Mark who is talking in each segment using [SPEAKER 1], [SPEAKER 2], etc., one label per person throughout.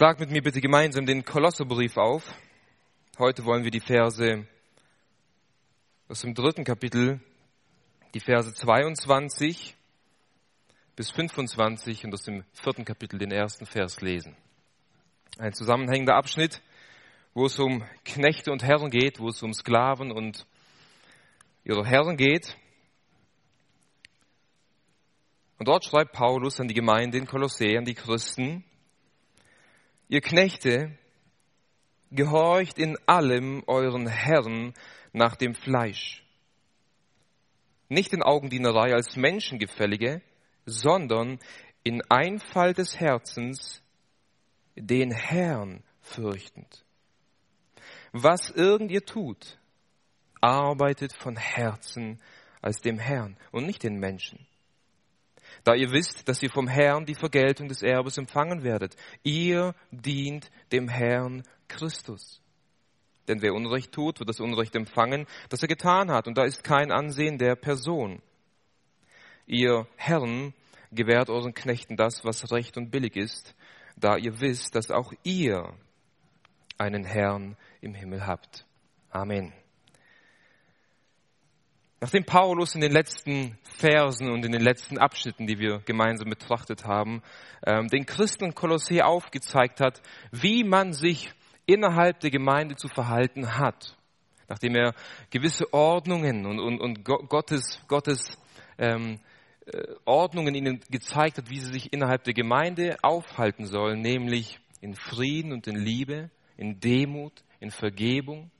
[SPEAKER 1] Schlag mit mir bitte gemeinsam den Kolosserbrief auf. Heute wollen wir die Verse aus dem dritten Kapitel, die Verse 22 bis 25 und aus dem vierten Kapitel den ersten Vers lesen. Ein zusammenhängender Abschnitt, wo es um Knechte und Herren geht, wo es um Sklaven und ihre Herren geht. Und dort schreibt Paulus an die Gemeinde in Kolossä, an die Christen, Ihr Knechte, gehorcht in allem euren Herren nach dem Fleisch. Nicht in Augendienerei als Menschengefällige, sondern in Einfall des Herzens den Herrn fürchtend. Was irgend ihr tut, arbeitet von Herzen als dem Herrn und nicht den Menschen da ihr wisst, dass ihr vom Herrn die Vergeltung des Erbes empfangen werdet. Ihr dient dem Herrn Christus. Denn wer Unrecht tut, wird das Unrecht empfangen, das er getan hat, und da ist kein Ansehen der Person. Ihr Herren gewährt euren Knechten das, was recht und billig ist, da ihr wisst, dass auch ihr einen Herrn im Himmel habt. Amen. Nachdem Paulus in den letzten Versen und in den letzten Abschnitten, die wir gemeinsam betrachtet haben, ähm, den Christen in Kolossä aufgezeigt hat, wie man sich innerhalb der Gemeinde zu verhalten hat, nachdem er gewisse Ordnungen und, und, und Gottes, Gottes ähm, äh, Ordnungen ihnen gezeigt hat, wie sie sich innerhalb der Gemeinde aufhalten sollen, nämlich in Frieden und in Liebe, in Demut, in Vergebung,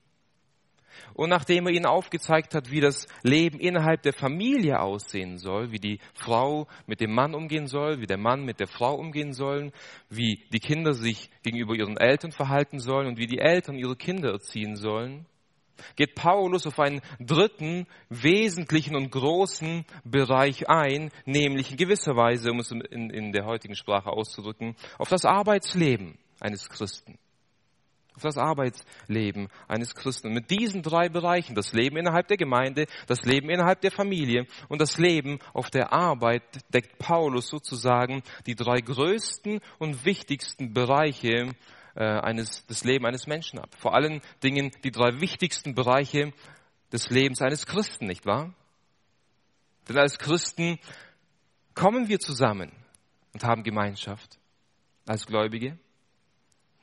[SPEAKER 1] und nachdem er ihnen aufgezeigt hat, wie das Leben innerhalb der Familie aussehen soll, wie die Frau mit dem Mann umgehen soll, wie der Mann mit der Frau umgehen sollen, wie die Kinder sich gegenüber ihren Eltern verhalten sollen und wie die Eltern ihre Kinder erziehen sollen, geht Paulus auf einen dritten wesentlichen und großen Bereich ein, nämlich in gewisser Weise, um es in, in der heutigen Sprache auszudrücken, auf das Arbeitsleben eines Christen auf das Arbeitsleben eines Christen. Mit diesen drei Bereichen, das Leben innerhalb der Gemeinde, das Leben innerhalb der Familie und das Leben auf der Arbeit, deckt Paulus sozusagen die drei größten und wichtigsten Bereiche äh, eines, des Lebens eines Menschen ab. Vor allen Dingen die drei wichtigsten Bereiche des Lebens eines Christen, nicht wahr? Denn als Christen kommen wir zusammen und haben Gemeinschaft als Gläubige.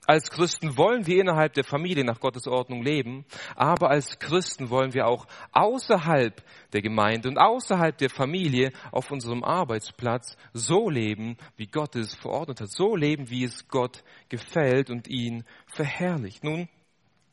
[SPEAKER 1] Als Christen wollen wir innerhalb der Familie nach Gottes Ordnung leben, aber als Christen wollen wir auch außerhalb der Gemeinde und außerhalb der Familie auf unserem Arbeitsplatz so leben, wie Gott es verordnet hat, so leben, wie es Gott gefällt und ihn verherrlicht. Nun,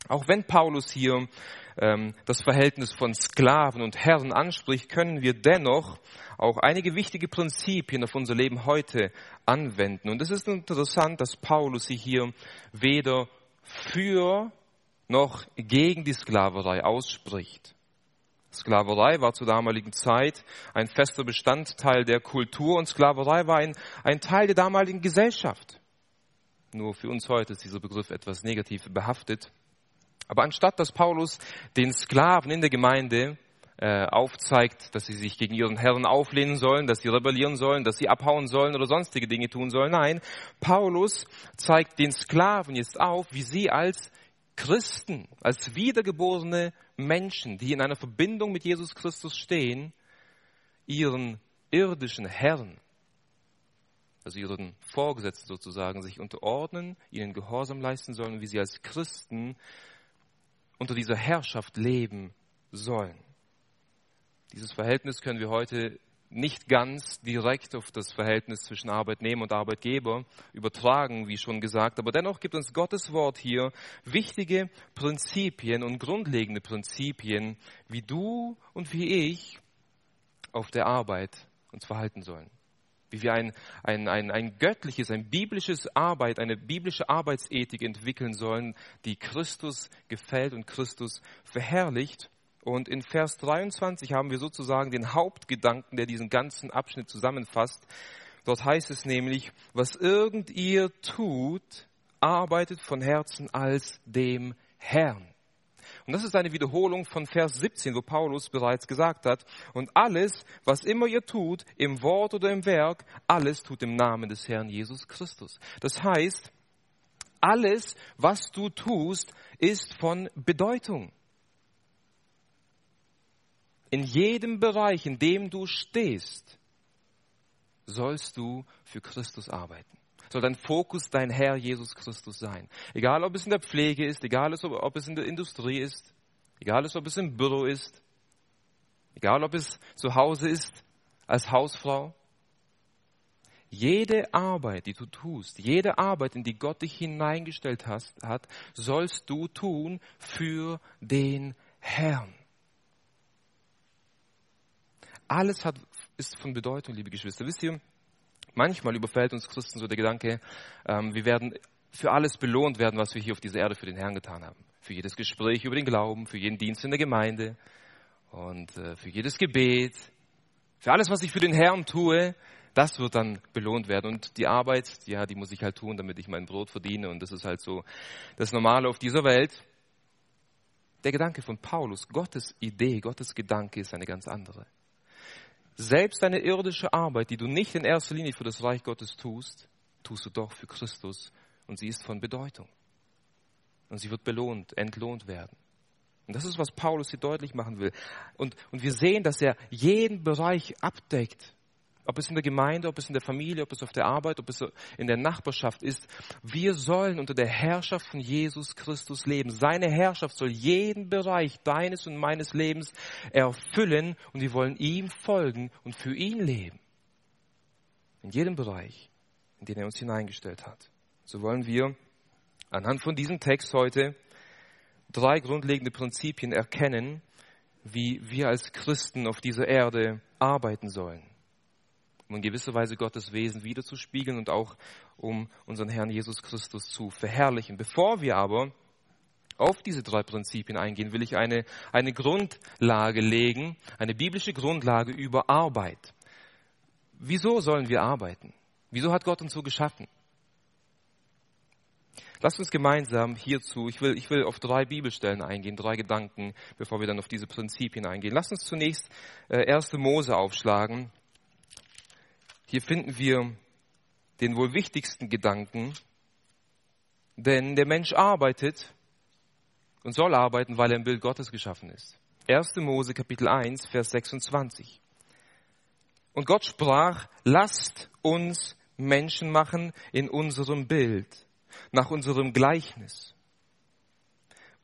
[SPEAKER 1] auch wenn Paulus hier das Verhältnis von Sklaven und Herren anspricht, können wir dennoch auch einige wichtige Prinzipien auf unser Leben heute anwenden. Und es ist interessant, dass Paulus sich hier weder für noch gegen die Sklaverei ausspricht. Sklaverei war zur damaligen Zeit ein fester Bestandteil der Kultur und Sklaverei war ein, ein Teil der damaligen Gesellschaft. Nur für uns heute ist dieser Begriff etwas negativ behaftet. Aber anstatt dass Paulus den Sklaven in der Gemeinde äh, aufzeigt, dass sie sich gegen ihren Herren auflehnen sollen, dass sie rebellieren sollen, dass sie abhauen sollen oder sonstige Dinge tun sollen. Nein, Paulus zeigt den Sklaven jetzt auf, wie sie als Christen, als wiedergeborene Menschen, die in einer Verbindung mit Jesus Christus stehen, ihren irdischen Herren, also ihren Vorgesetzten sozusagen, sich unterordnen, ihnen Gehorsam leisten sollen, wie sie als Christen unter dieser Herrschaft leben sollen. Dieses Verhältnis können wir heute nicht ganz direkt auf das Verhältnis zwischen Arbeitnehmer und Arbeitgeber übertragen, wie schon gesagt, aber dennoch gibt uns Gottes Wort hier wichtige Prinzipien und grundlegende Prinzipien, wie du und wie ich auf der Arbeit uns verhalten sollen wie wir ein, ein, ein, ein göttliches, ein biblisches Arbeit, eine biblische Arbeitsethik entwickeln sollen, die Christus gefällt und Christus verherrlicht. Und in Vers 23 haben wir sozusagen den Hauptgedanken, der diesen ganzen Abschnitt zusammenfasst. Dort heißt es nämlich, was irgend ihr tut, arbeitet von Herzen als dem Herrn. Und das ist eine Wiederholung von Vers 17, wo Paulus bereits gesagt hat, und alles, was immer ihr tut, im Wort oder im Werk, alles tut im Namen des Herrn Jesus Christus. Das heißt, alles, was du tust, ist von Bedeutung. In jedem Bereich, in dem du stehst, sollst du für Christus arbeiten. Soll dein Fokus dein Herr Jesus Christus sein. Egal, ob es in der Pflege ist, egal, ob es in der Industrie ist, egal, ob es im Büro ist, egal, ob es zu Hause ist, als Hausfrau. Jede Arbeit, die du tust, jede Arbeit, in die Gott dich hineingestellt hast, hat, sollst du tun für den Herrn. Alles hat, ist von Bedeutung, liebe Geschwister. Wisst ihr, manchmal überfällt uns Christen so der Gedanke, ähm, wir werden für alles belohnt werden, was wir hier auf dieser Erde für den Herrn getan haben. Für jedes Gespräch über den Glauben, für jeden Dienst in der Gemeinde und äh, für jedes Gebet, für alles, was ich für den Herrn tue, das wird dann belohnt werden. Und die Arbeit, ja, die muss ich halt tun, damit ich mein Brot verdiene. Und das ist halt so das Normale auf dieser Welt. Der Gedanke von Paulus, Gottes Idee, Gottes Gedanke ist eine ganz andere. Selbst deine irdische Arbeit, die du nicht in erster Linie für das Reich Gottes tust, tust du doch für Christus und sie ist von Bedeutung. Und sie wird belohnt, entlohnt werden. Und das ist, was Paulus hier deutlich machen will. Und, und wir sehen, dass er jeden Bereich abdeckt. Ob es in der Gemeinde, ob es in der Familie, ob es auf der Arbeit, ob es in der Nachbarschaft ist. Wir sollen unter der Herrschaft von Jesus Christus leben. Seine Herrschaft soll jeden Bereich deines und meines Lebens erfüllen und wir wollen ihm folgen und für ihn leben. In jedem Bereich, in den er uns hineingestellt hat. So wollen wir anhand von diesem Text heute drei grundlegende Prinzipien erkennen, wie wir als Christen auf dieser Erde arbeiten sollen um in gewisser Weise Gottes Wesen wiederzuspiegeln und auch um unseren Herrn Jesus Christus zu verherrlichen. Bevor wir aber auf diese drei Prinzipien eingehen, will ich eine, eine Grundlage legen, eine biblische Grundlage über Arbeit. Wieso sollen wir arbeiten? Wieso hat Gott uns so geschaffen? Lasst uns gemeinsam hierzu, ich will, ich will auf drei Bibelstellen eingehen, drei Gedanken, bevor wir dann auf diese Prinzipien eingehen. Lasst uns zunächst äh, 1. Mose aufschlagen, hier finden wir den wohl wichtigsten Gedanken, denn der Mensch arbeitet und soll arbeiten, weil er im Bild Gottes geschaffen ist. 1. Mose Kapitel 1, Vers 26. Und Gott sprach, lasst uns Menschen machen in unserem Bild, nach unserem Gleichnis.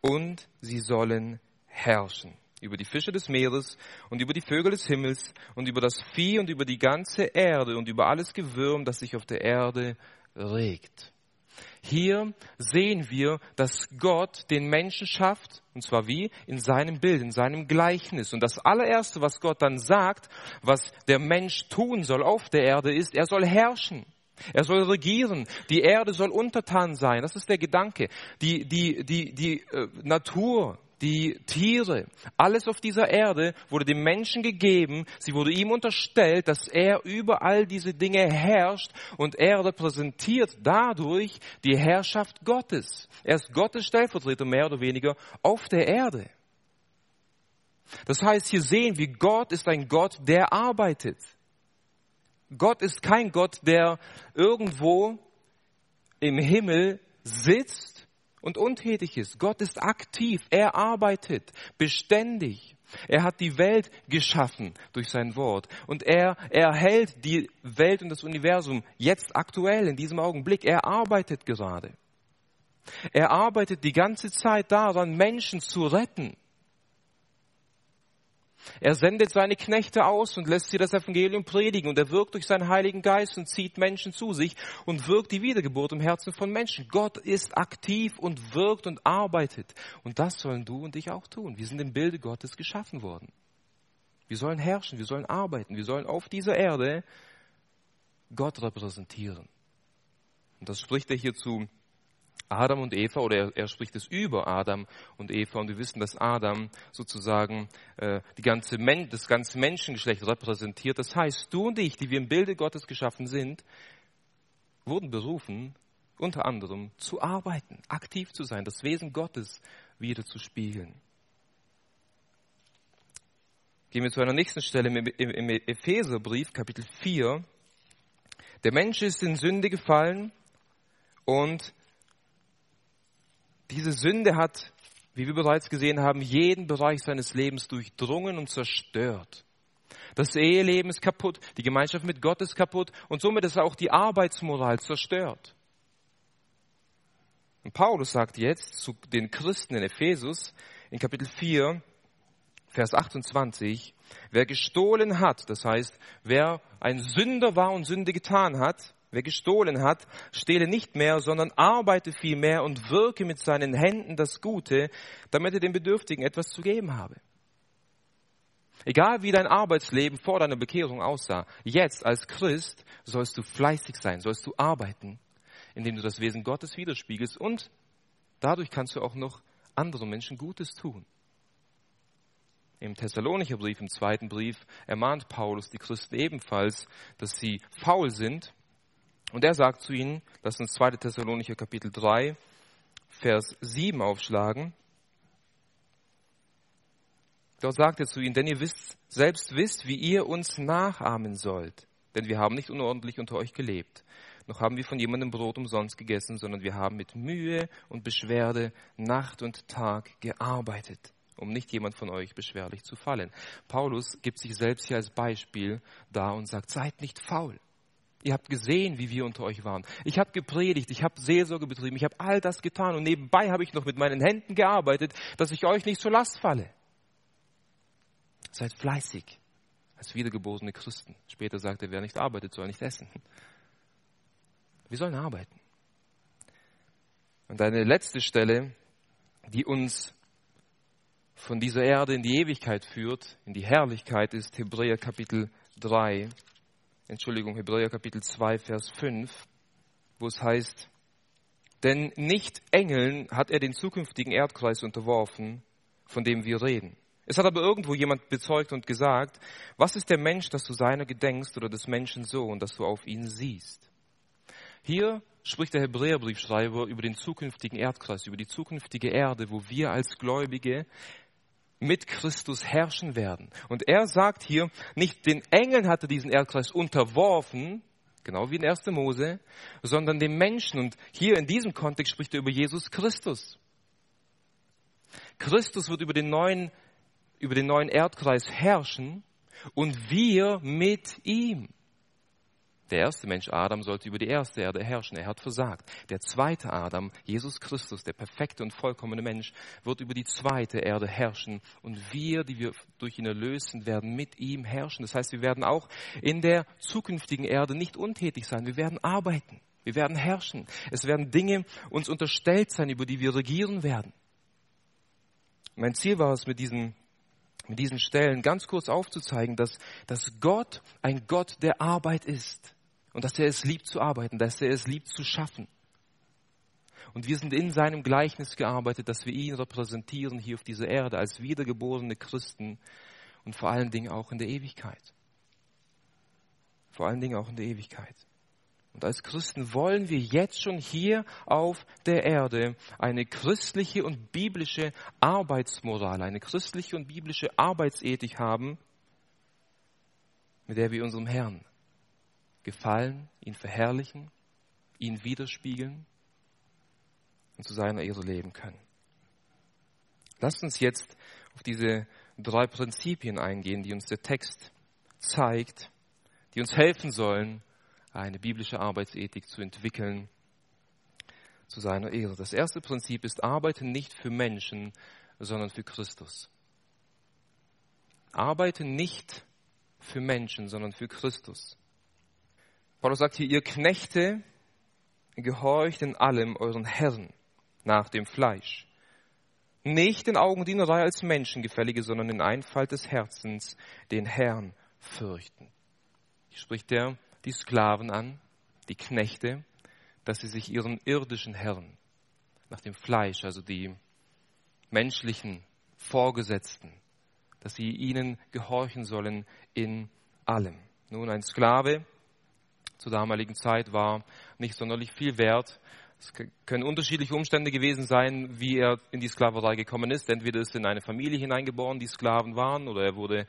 [SPEAKER 1] Und sie sollen herrschen über die Fische des Meeres und über die Vögel des Himmels und über das Vieh und über die ganze Erde und über alles Gewürm, das sich auf der Erde regt. Hier sehen wir, dass Gott den Menschen schafft, und zwar wie? In seinem Bild, in seinem Gleichnis. Und das allererste, was Gott dann sagt, was der Mensch tun soll auf der Erde, ist, er soll herrschen. Er soll regieren. Die Erde soll untertan sein. Das ist der Gedanke. Die, die, die, die äh, Natur, die Tiere, alles auf dieser Erde wurde dem Menschen gegeben. Sie wurde ihm unterstellt, dass er über all diese Dinge herrscht und er repräsentiert dadurch die Herrschaft Gottes. Er ist Gottes Stellvertreter mehr oder weniger auf der Erde. Das heißt, hier sehen wir, Gott ist ein Gott, der arbeitet. Gott ist kein Gott, der irgendwo im Himmel sitzt und untätig ist. Gott ist aktiv, er arbeitet beständig. Er hat die Welt geschaffen durch sein Wort und er erhält die Welt und das Universum jetzt aktuell in diesem Augenblick. Er arbeitet gerade. Er arbeitet die ganze Zeit daran, Menschen zu retten. Er sendet seine Knechte aus und lässt sie das Evangelium predigen und er wirkt durch seinen Heiligen Geist und zieht Menschen zu sich und wirkt die Wiedergeburt im Herzen von Menschen. Gott ist aktiv und wirkt und arbeitet. Und das sollen du und ich auch tun. Wir sind im Bilde Gottes geschaffen worden. Wir sollen herrschen, wir sollen arbeiten, wir sollen auf dieser Erde Gott repräsentieren. Und das spricht er hier zu Adam und Eva, oder er, er, spricht es über Adam und Eva, und wir wissen, dass Adam sozusagen äh, die ganze Men das ganze Menschengeschlecht repräsentiert. Das heißt, du und ich, die wir im Bilde Gottes geschaffen sind, wurden berufen, unter anderem zu arbeiten, aktiv zu sein, das Wesen Gottes wieder zu spiegeln. Gehen wir zu einer nächsten Stelle im, im, Epheserbrief, Kapitel 4. Der Mensch ist in Sünde gefallen und Diese Sünde hat, wie wir bereits gesehen haben, jeden Bereich seines Lebens durchdrungen und zerstört. Das Eheleben ist kaputt, die Gemeinschaft mit Gott ist kaputt und somit ist auch die Arbeitsmoral zerstört. Und Paulus sagt jetzt zu den Christen in Ephesus in Kapitel 4, Vers 28, wer gestohlen hat, das heißt, wer ein Sünder war und Sünde getan hat, wer gestohlen hat, stehle nicht mehr, sondern arbeite vielmehr und wirke mit seinen Händen das Gute, damit er den Bedürftigen etwas zu geben habe. Egal wie dein Arbeitsleben vor deiner Bekehrung aussah, jetzt als Christ sollst du fleißig sein, sollst du arbeiten indem du das Wesen Gottes widerspiegelst und dadurch kannst du auch noch anderen Menschen Gutes tun. Im Thessalonicher Brief, im zweiten Brief, ermahnt Paulus die Christen ebenfalls, dass sie faul sind. Und er sagt zu ihnen, lass uns 2. Thessalonicher Kapitel 3, Vers 7 aufschlagen. Dort sagt er zu ihnen, denn ihr wisst, selbst wisst, wie ihr uns nachahmen sollt. Denn wir haben nicht unordentlich unter euch gelebt noch haben wir von jemandem Brot umsonst gegessen, sondern wir haben mit Mühe und Beschwerde Nacht und Tag gearbeitet, um nicht jemand von euch beschwerlich zu fallen. Paulus gibt sich selbst hier als Beispiel da und sagt, seid nicht faul. Ihr habt gesehen, wie wir unter euch waren. Ich habe gepredigt, ich habe Seelsorge betrieben, ich habe all das getan und nebenbei habe ich noch mit meinen Händen gearbeitet, dass ich euch nicht zur Last falle. Seid fleißig als wiedergeborene Christen. Später sagt er, wer nicht arbeitet, soll nicht essen. Wir sollen arbeiten. Und eine letzte Stelle, die uns von dieser Erde in die Ewigkeit führt, in die Herrlichkeit, ist Hebräer Kapitel 3, Entschuldigung, Hebräer Kapitel 2, Vers 5, wo es heißt, denn nicht Engeln hat er den zukünftigen Erdkreis unterworfen, von dem wir reden. Es hat aber irgendwo jemand bezeugt und gesagt, was ist der Mensch, dass du seiner gedenkst oder des Menschen so und dass du auf ihn siehst? Hier spricht der Hebräerbriefschreiber über den zukünftigen Erdkreis, über die zukünftige Erde, wo wir als Gläubige mit Christus herrschen werden. Und er sagt hier, nicht den Engeln hatte diesen Erdkreis unterworfen, genau wie in 1. Mose, sondern dem Menschen. Und hier in diesem Kontext spricht er über Jesus Christus. Christus wird über den neuen, über den neuen Erdkreis herrschen und wir mit ihm. Der erste Mensch Adam sollte über die erste Erde herrschen. Er hat versagt. Der zweite Adam, Jesus Christus, der perfekte und vollkommene Mensch, wird über die zweite Erde herrschen. Und wir, die wir durch ihn erlösen, werden mit ihm herrschen. Das heißt, wir werden auch in der zukünftigen Erde nicht untätig sein. Wir werden arbeiten. Wir werden herrschen. Es werden Dinge uns unterstellt sein, über die wir regieren werden. Mein Ziel war es mit diesen mit diesen Stellen ganz kurz aufzuzeigen, dass, dass Gott ein Gott der Arbeit ist und dass er es liebt zu arbeiten, dass er es liebt zu schaffen. Und wir sind in seinem Gleichnis gearbeitet, dass wir ihn repräsentieren hier auf dieser Erde als wiedergeborene Christen und vor allen Dingen auch in der Ewigkeit. Vor allen Dingen auch in der Ewigkeit. Und als Christen wollen wir jetzt schon hier auf der Erde eine christliche und biblische Arbeitsmoral, eine christliche und biblische Arbeitsethik haben, mit der wir unserem Herrn gefallen, ihn verherrlichen, ihn widerspiegeln und zu seiner Ehre leben können. Lasst uns jetzt auf diese drei Prinzipien eingehen, die uns der Text zeigt, die uns helfen sollen, eine biblische Arbeitsethik zu entwickeln zu seiner Ehre. Das erste Prinzip ist, arbeite nicht für Menschen, sondern für Christus. Arbeite nicht für Menschen, sondern für Christus. Paulus sagt hier, ihr Knechte, gehorcht in allem euren Herren nach dem Fleisch. Nicht in Augendienerei als Menschengefällige, sondern in Einfalt des Herzens den Herrn fürchten. Hier spricht er die Sklaven an, die Knechte, dass sie sich ihren irdischen Herren nach dem Fleisch, also die menschlichen Vorgesetzten, dass sie ihnen gehorchen sollen in allem. Nun, ein Sklave zur damaligen Zeit war nicht sonderlich viel wert. Es können unterschiedliche Umstände gewesen sein, wie er in die Sklaverei gekommen ist. Entweder ist er in eine Familie hineingeboren, die Sklaven waren, oder er wurde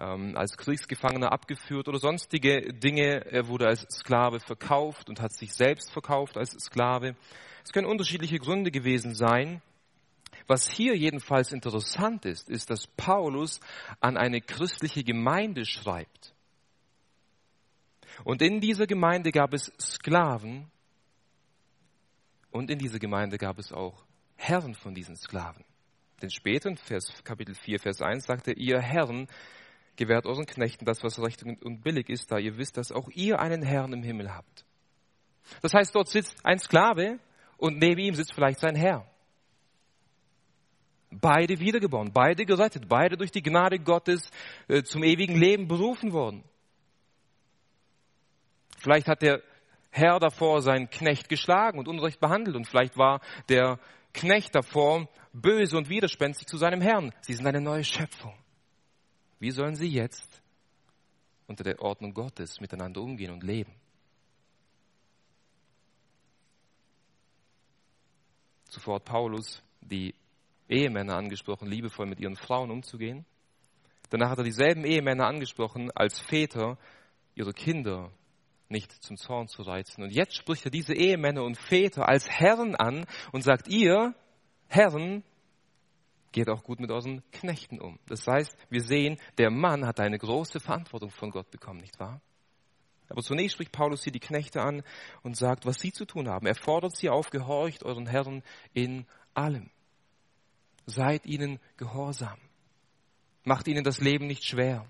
[SPEAKER 1] ähm, als Kriegsgefangener abgeführt oder sonstige Dinge. Er wurde als Sklave verkauft und hat sich selbst verkauft als Sklave. Es können unterschiedliche Gründe gewesen sein. Was hier jedenfalls interessant ist, ist, dass Paulus an eine christliche Gemeinde schreibt. Und in dieser Gemeinde gab es Sklaven und in dieser Gemeinde gab es auch Herren von diesen Sklaven. Denn später in Vers, Kapitel 4, Vers 1 sagte, ihr Herren gewährt euren Knechten das, was recht und billig ist, da ihr wisst, dass auch ihr einen Herrn im Himmel habt. Das heißt, dort sitzt ein Sklave und neben ihm sitzt vielleicht sein Herr. Beide wiedergeboren, beide gerettet, beide durch die Gnade Gottes äh, zum ewigen Leben berufen worden. Vielleicht hat der Herr davor seinen Knecht geschlagen und unrecht behandelt und vielleicht war der Knecht davor böse und widerspenstig zu seinem Herrn. Sie sind eine neue Schöpfung. Wie sollen sie jetzt unter der Ordnung Gottes miteinander umgehen und leben? Zuvor hat Paulus die Ehemänner angesprochen, liebevoll mit ihren Frauen umzugehen. Danach hat er dieselben Ehemänner angesprochen, als Väter ihre Kinder nicht zum Zorn zu reizen. Und jetzt spricht er diese Ehemänner und Väter als Herren an und sagt, ihr Herren, geht auch gut mit euren Knechten um. Das heißt, wir sehen, der Mann hat eine große Verantwortung von Gott bekommen, nicht wahr? Aber zunächst spricht Paulus hier die Knechte an und sagt, was sie zu tun haben. Er fordert sie auf, gehorcht euren Herren in allem. Seid ihnen gehorsam. Macht ihnen das Leben nicht schwer.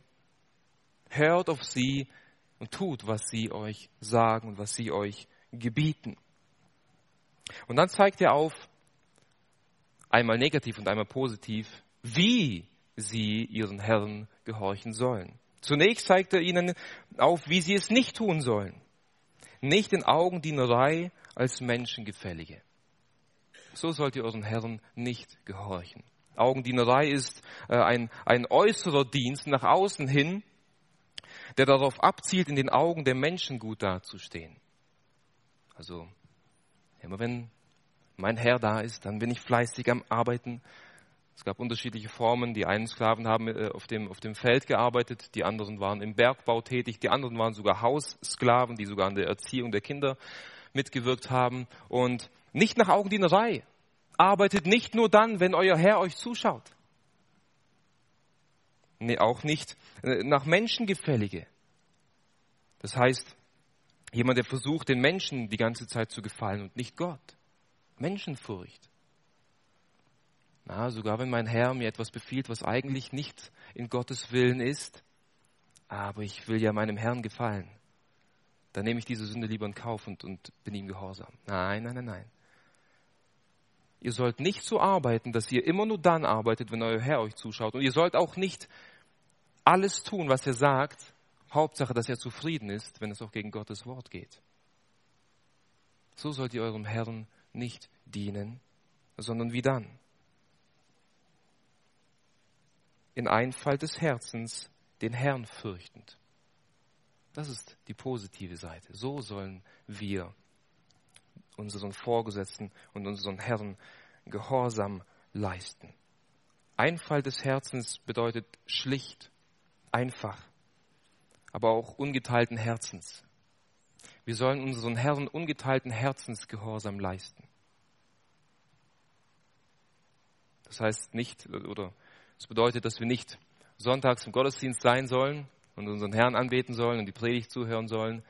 [SPEAKER 1] Hört auf sie und tut, was sie euch sagen und was sie euch gebieten. Und dann zeigt er auf, einmal negativ und einmal positiv, wie sie ihren Herren gehorchen sollen. Zunächst zeigt er ihnen auf, wie sie es nicht tun sollen. Nicht in Augendienerei als Menschengefällige. So sollt ihr euren Herren nicht gehorchen. Augendienerei ist äh, ein, ein äußerer Dienst nach außen hin, der darauf abzielt, in den Augen der Menschen gut dazustehen. Also, immer wenn mein Herr da ist, dann bin ich fleißig am Arbeiten. Es gab unterschiedliche Formen. Die einen Sklaven haben äh, auf dem, auf dem Feld gearbeitet, die anderen waren im Bergbau tätig, die anderen waren sogar Haussklaven, die sogar an der Erziehung der Kinder mitgewirkt haben. Und nicht nach Augendienerei. Arbeitet nicht nur dann, wenn euer Herr euch zuschaut. Nee, auch nicht äh, nach Menschengefällige. Das heißt, jemand, der versucht, den Menschen die ganze Zeit zu gefallen und nicht Gott. Menschenfurcht. Na, sogar wenn mein Herr mir etwas befiehlt, was eigentlich nicht in Gottes Willen ist, aber ich will ja meinem Herrn gefallen, dann nehme ich diese Sünde lieber in Kauf und, und bin ihm gehorsam. Nein, nein, nein, nein. Ihr sollt nicht so arbeiten, dass ihr immer nur dann arbeitet, wenn euer Herr euch zuschaut. Und ihr sollt auch nicht alles tun, was er sagt. Hauptsache, dass er zufrieden ist, wenn es auch gegen Gottes Wort geht. So sollt ihr eurem Herrn nicht dienen, sondern wie dann? In Einfalt des Herzens den Herrn fürchtend. Das ist die positive Seite. So sollen wir unseren Vorgesetzten und unseren Herren Gehorsam leisten. Einfall des Herzens bedeutet schlicht, einfach, aber auch ungeteilten Herzens. Wir sollen unseren Herren ungeteilten Herzens Gehorsam leisten. Das heißt nicht, oder es bedeutet, dass wir nicht sonntags im Gottesdienst sein sollen und unseren Herrn anbeten sollen und die Predigt zuhören sollen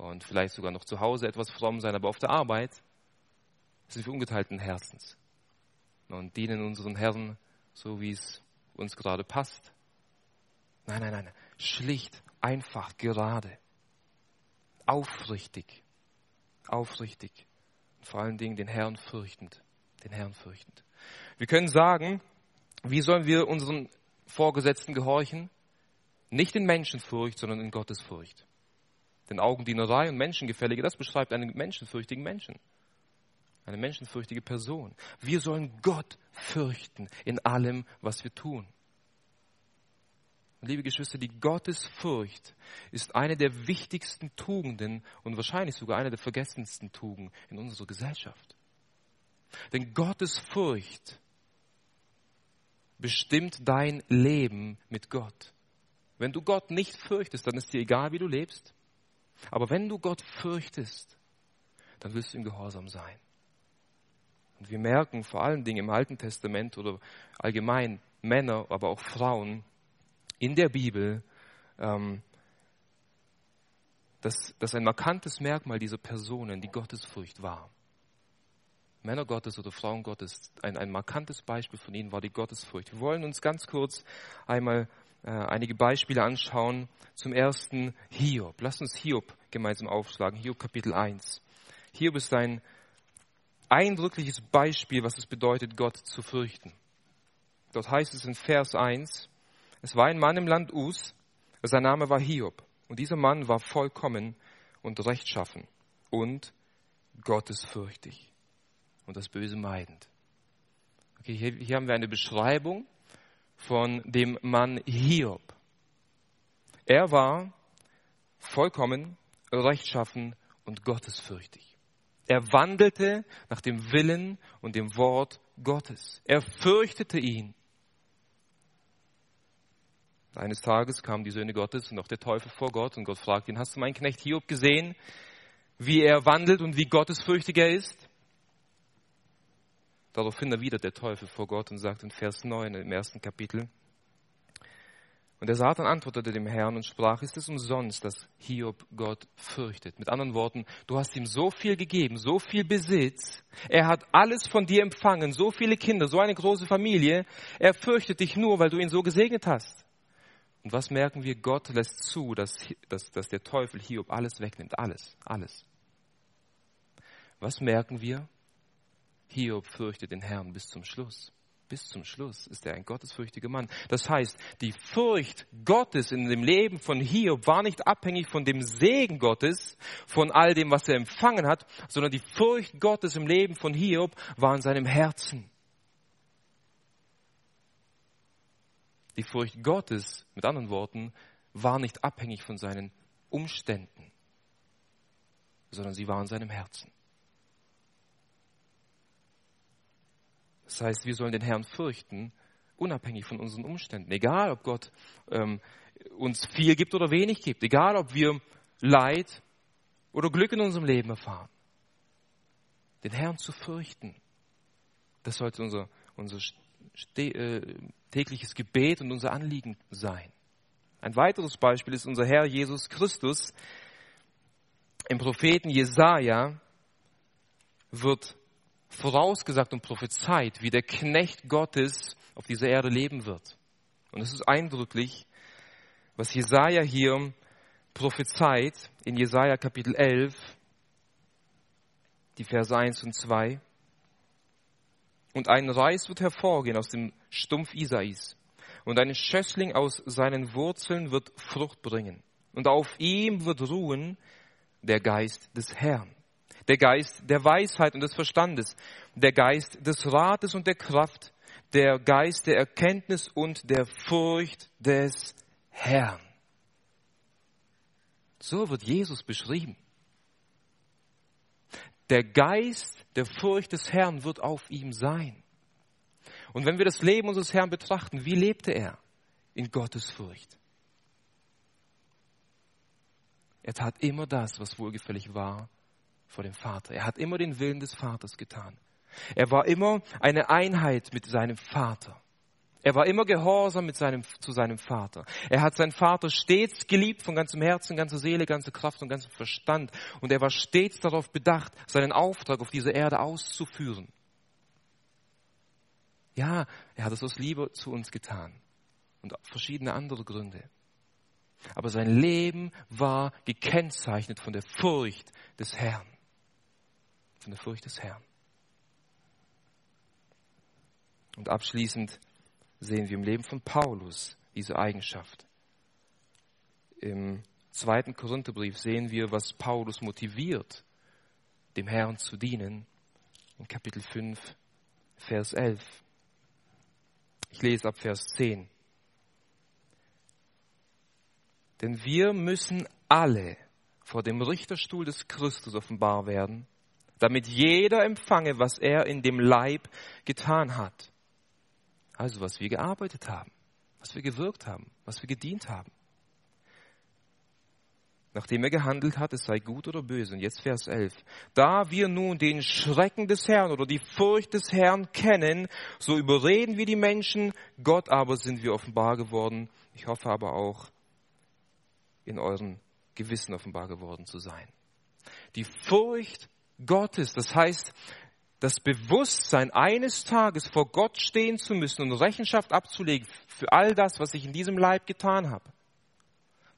[SPEAKER 1] und vielleicht sogar noch zu Hause etwas fromm sein, aber auf der Arbeit sind wir ungeteilten Herzens und dienen unseren Herrn so, wie es uns gerade passt. Nein, nein, nein, schlicht, einfach, gerade, aufrichtig, aufrichtig und vor allen Dingen den Herrn fürchtend, den Herrn fürchtend. Wir können sagen, wie sollen wir unseren Vorgesetzten gehorchen? Nicht in Menschenfurcht, sondern in Gottesfurcht. Denn Augendienerei und Menschengefällige, das beschreibt einen menschenfürchtigen Menschen. Eine menschenfürchtige Person. Wir sollen Gott fürchten in allem, was wir tun. Liebe Geschwister, die Gottesfurcht ist eine der wichtigsten Tugenden und wahrscheinlich sogar eine der vergessensten Tugenden in unserer Gesellschaft. Denn Gottes Furcht bestimmt dein Leben mit Gott. Wenn du Gott nicht fürchtest, dann ist dir egal, wie du lebst. Aber wenn du Gott fürchtest, dann wirst du ihm gehorsam sein. wir merken vor allen Dingen im Alten Testament oder allgemein Männer, aber auch Frauen in der Bibel, ähm, dass, dass ein markantes Merkmal dieser Personen die Gottesfurcht war. Männer Gottes oder Frauen Gottes, ein, ein markantes Beispiel von ihnen war die Gottesfurcht. Wir wollen uns ganz kurz einmal äh, einige Beispiele anschauen. Zum ersten Hiob. Lasst uns Hiob gemeinsam aufschlagen. Hiob Kapitel 1. Hiob ist ein eindrückliches Beispiel, was es bedeutet, Gott zu fürchten. Dort heißt es in Vers 1, es war ein Mann im Land Us, sein Name war Hiob. Und dieser Mann war vollkommen und rechtschaffen und gottesfürchtig und das Böse meidend. Okay, hier, hier haben wir eine Beschreibung von dem Mann Hiob. Er war vollkommen, rechtschaffen und gottesfürchtig. Er wandelte nach dem Willen und dem Wort Gottes. Er fürchtete ihn. Eines Tages kamen die Söhne Gottes und auch der Teufel vor Gott und Gott fragte ihn, hast du meinen Knecht Hiob gesehen, wie er wandelt und wie gottesfürchtig er ist? Daraufhin erwidert der Teufel vor Gott und sagt in Vers 9 im ersten Kapitel, und der Satan antwortete dem Herrn und sprach, ist es umsonst, dass Hiob Gott fürchtet? Mit anderen Worten, du hast ihm so viel gegeben, so viel Besitz, er hat alles von dir empfangen, so viele Kinder, so eine große Familie, er fürchtet dich nur, weil du ihn so gesegnet hast. Und was merken wir? Gott lässt zu, dass, dass, dass der Teufel Hiob alles wegnimmt, alles, alles. Was merken wir? Hiob fürchtet den Herrn bis zum Schluss. Bis zum Schluss ist er ein gottesfürchtiger Mann. Das heißt, die Furcht Gottes in dem Leben von Hiob war nicht abhängig von dem Segen Gottes, von all dem, was er empfangen hat, sondern die Furcht Gottes im Leben von Hiob war in seinem Herzen. Die Furcht Gottes, mit anderen Worten, war nicht abhängig von seinen Umständen, sondern sie war in seinem Herzen. Das heißt, wir sollen den Herrn fürchten, unabhängig von unseren Umständen. Egal, ob Gott ähm, uns viel gibt oder wenig gibt. Egal, ob wir Leid oder Glück in unserem Leben erfahren. Den Herrn zu fürchten, das sollte unser, unser äh, tägliches Gebet und unser Anliegen sein. Ein weiteres Beispiel ist unser Herr Jesus Christus. Im Propheten Jesaja wird vorausgesagt und prophezeit, wie der Knecht Gottes auf dieser Erde leben wird. Und es ist eindrücklich, was Jesaja hier prophezeit in Jesaja Kapitel 11, die Verse 1 und 2. Und ein Reis wird hervorgehen aus dem Stumpf Isais. Und ein Schössling aus seinen Wurzeln wird Frucht bringen. Und auf ihm wird ruhen der Geist des Herrn der Geist der Weisheit und des Verstandes, der Geist des Rates und der Kraft, der Geist der Erkenntnis und der Furcht des Herrn. So wird Jesus beschrieben. Der Geist der Furcht des Herrn wird auf ihm sein. Und wenn wir das Leben unseres Herrn betrachten, wie lebte er? In Gottes Furcht. Er tat immer das, was wohlgefällig war vor dem Vater. Er hat immer den Willen des Vaters getan. Er war immer eine Einheit mit seinem Vater. Er war immer gehorsam mit seinem, zu seinem Vater. Er hat seinen Vater stets geliebt von ganzem Herzen, ganzer Seele, ganzer Kraft und ganzem Verstand. Und er war stets darauf bedacht, seinen Auftrag auf dieser Erde auszuführen. Ja, er hat es aus Liebe zu uns getan. Und verschiedene andere Gründe. Aber sein Leben war gekennzeichnet von der Furcht des Herrn von der Furcht des Herrn. Und abschließend sehen wir im Leben von Paulus diese Eigenschaft. Im zweiten Korintherbrief sehen wir, was Paulus motiviert, dem Herrn zu dienen. In Kapitel 5, Vers 11. Ich lese ab Vers 10. Denn wir müssen alle vor dem Richterstuhl des Christus offenbar werden, damit jeder empfange, was er in dem Leib getan hat. Also was wir gearbeitet haben, was wir gewirkt haben, was wir gedient haben. nachdem er gehandelt hat, es sei gut oder böse. Und jetzt Vers 11. Da wir nun den Schrecken des Herrn oder die Furcht des Herrn kennen, so überreden wir die Menschen, Gott aber sind wir offenbar geworden. Ich hoffe aber auch, in euren Gewissen offenbar geworden zu sein. Die Furcht Gottes, das heißt, das Bewusstsein, eines Tages vor Gott stehen zu müssen und Rechenschaft abzulegen für all das, was ich in diesem Leib getan habe,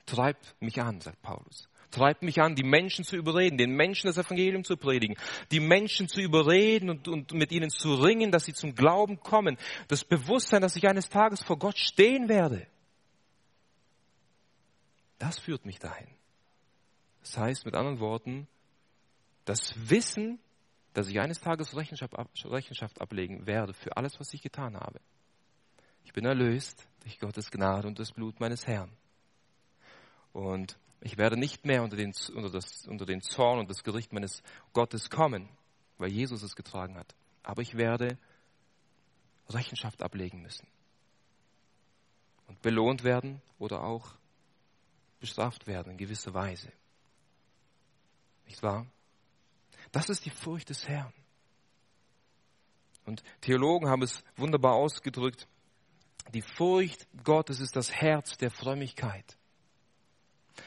[SPEAKER 1] treibt mich an, sagt Paulus. Treibt mich an, die Menschen zu überreden, den Menschen das Evangelium zu predigen, die Menschen zu überreden und, und mit ihnen zu ringen, dass sie zum Glauben kommen. Das Bewusstsein, dass ich eines Tages vor Gott stehen werde. Das führt mich dahin. Das heißt mit anderen Worten, das Wissen, dass ich eines Tages Rechenschaft, Rechenschaft ablegen werde für alles, was ich getan habe. Ich bin erlöst durch Gottes Gnade und das Blut meines Herrn. Und ich werde nicht mehr unter den, unter, das, unter den Zorn und das Gericht meines Gottes kommen, weil Jesus es getragen hat. Aber ich werde Rechenschaft ablegen müssen. Und belohnt werden oder auch bestraft werden in gewisser Weise. Nicht wahr? Das ist die Furcht des Herrn. Und Theologen haben es wunderbar ausgedrückt. Die Furcht Gottes ist das Herz der Frömmigkeit.